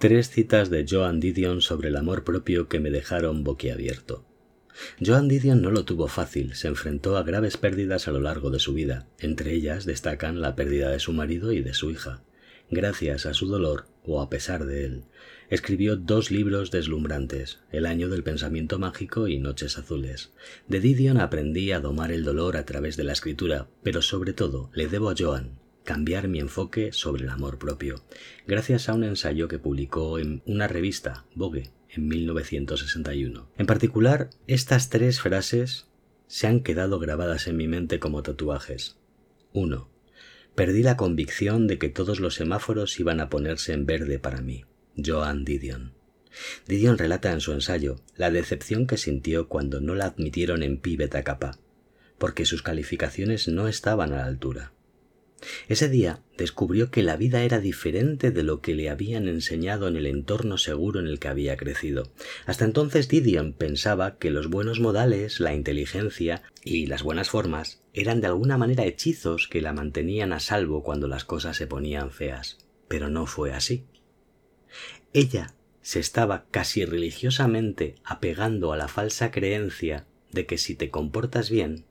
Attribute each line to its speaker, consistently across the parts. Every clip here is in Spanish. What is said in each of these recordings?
Speaker 1: Tres citas de Joan Didion sobre el amor propio que me dejaron boquiabierto. Joan Didion no lo tuvo fácil, se enfrentó a graves pérdidas a lo largo de su vida. Entre ellas destacan la pérdida de su marido y de su hija. Gracias a su dolor, o a pesar de él, escribió dos libros deslumbrantes, El año del pensamiento mágico y Noches azules. De Didion aprendí a domar el dolor a través de la escritura, pero sobre todo le debo a Joan cambiar mi enfoque sobre el amor propio, gracias a un ensayo que publicó en una revista, Vogue, en 1961. En particular, estas tres frases se han quedado grabadas en mi mente como tatuajes. 1. Perdí la convicción de que todos los semáforos iban a ponerse en verde para mí. Joan Didion. Didion relata en su ensayo la decepción que sintió cuando no la admitieron en Pi Beta Kappa, porque sus calificaciones no estaban a la altura. Ese día descubrió que la vida era diferente de lo que le habían enseñado en el entorno seguro en el que había crecido. Hasta entonces Didion pensaba que los buenos modales, la inteligencia y las buenas formas eran de alguna manera hechizos que la mantenían a salvo cuando las cosas se ponían feas. Pero no fue así. Ella se estaba casi religiosamente apegando a la falsa creencia de que si te comportas bien,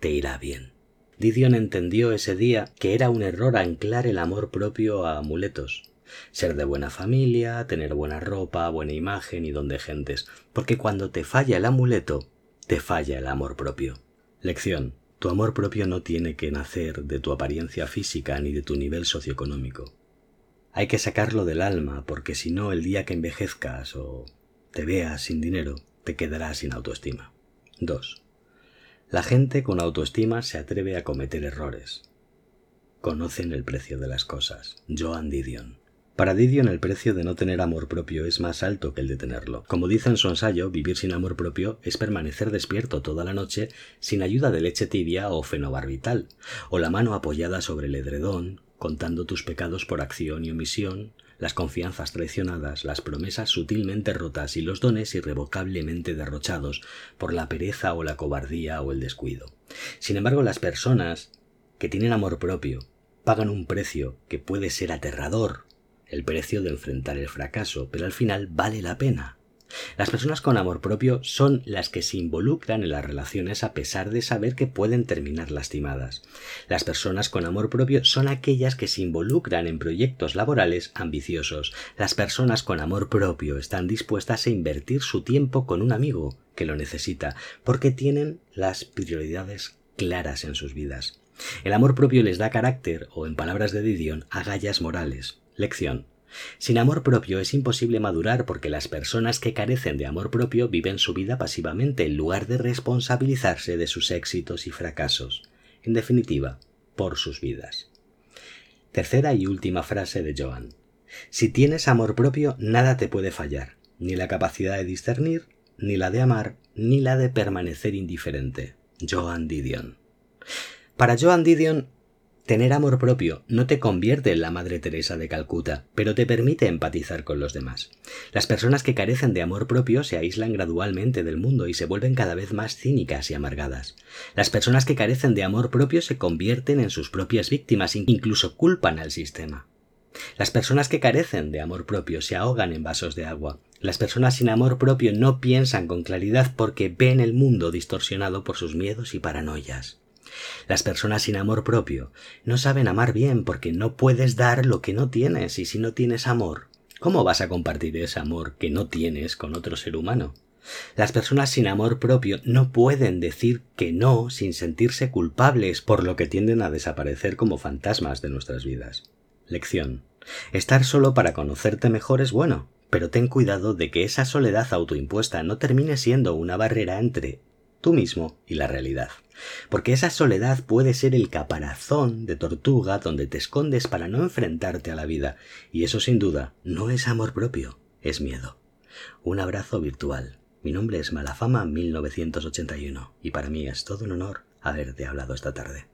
Speaker 1: te irá bien. Didion entendió ese día que era un error anclar el amor propio a amuletos. Ser de buena familia, tener buena ropa, buena imagen y don de gentes, porque cuando te falla el amuleto, te falla el amor propio. Lección. Tu amor propio no tiene que nacer de tu apariencia física ni de tu nivel socioeconómico. Hay que sacarlo del alma, porque si no, el día que envejezcas o te veas sin dinero, te quedarás sin autoestima. 2. La gente con autoestima se atreve a cometer errores. Conocen el precio de las cosas. Joan Didion. Para Didion el precio de no tener amor propio es más alto que el de tenerlo. Como dice en su ensayo, vivir sin amor propio es permanecer despierto toda la noche sin ayuda de leche tibia o fenobarbital, o la mano apoyada sobre el edredón, contando tus pecados por acción y omisión, las confianzas traicionadas, las promesas sutilmente rotas y los dones irrevocablemente derrochados por la pereza o la cobardía o el descuido. Sin embargo, las personas que tienen amor propio pagan un precio que puede ser aterrador, el precio de enfrentar el fracaso, pero al final vale la pena. Las personas con amor propio son las que se involucran en las relaciones a pesar de saber que pueden terminar lastimadas. Las personas con amor propio son aquellas que se involucran en proyectos laborales ambiciosos. Las personas con amor propio están dispuestas a invertir su tiempo con un amigo que lo necesita, porque tienen las prioridades claras en sus vidas. El amor propio les da carácter, o en palabras de Didion, agallas morales. Lección. Sin amor propio es imposible madurar porque las personas que carecen de amor propio viven su vida pasivamente en lugar de responsabilizarse de sus éxitos y fracasos. En definitiva, por sus vidas. Tercera y última frase de Joan. Si tienes amor propio, nada te puede fallar, ni la capacidad de discernir, ni la de amar, ni la de permanecer indiferente. Joan Didion. Para Joan Didion, Tener amor propio no te convierte en la Madre Teresa de Calcuta, pero te permite empatizar con los demás. Las personas que carecen de amor propio se aíslan gradualmente del mundo y se vuelven cada vez más cínicas y amargadas. Las personas que carecen de amor propio se convierten en sus propias víctimas e incluso culpan al sistema. Las personas que carecen de amor propio se ahogan en vasos de agua. Las personas sin amor propio no piensan con claridad porque ven el mundo distorsionado por sus miedos y paranoias. Las personas sin amor propio no saben amar bien porque no puedes dar lo que no tienes y si no tienes amor, ¿cómo vas a compartir ese amor que no tienes con otro ser humano? Las personas sin amor propio no pueden decir que no sin sentirse culpables, por lo que tienden a desaparecer como fantasmas de nuestras vidas. Lección. Estar solo para conocerte mejor es bueno, pero ten cuidado de que esa soledad autoimpuesta no termine siendo una barrera entre tú mismo y la realidad. Porque esa soledad puede ser el caparazón de tortuga donde te escondes para no enfrentarte a la vida, y eso sin duda no es amor propio, es miedo. Un abrazo virtual. Mi nombre es Malafama 1981 y para mí es todo un honor haberte hablado esta tarde.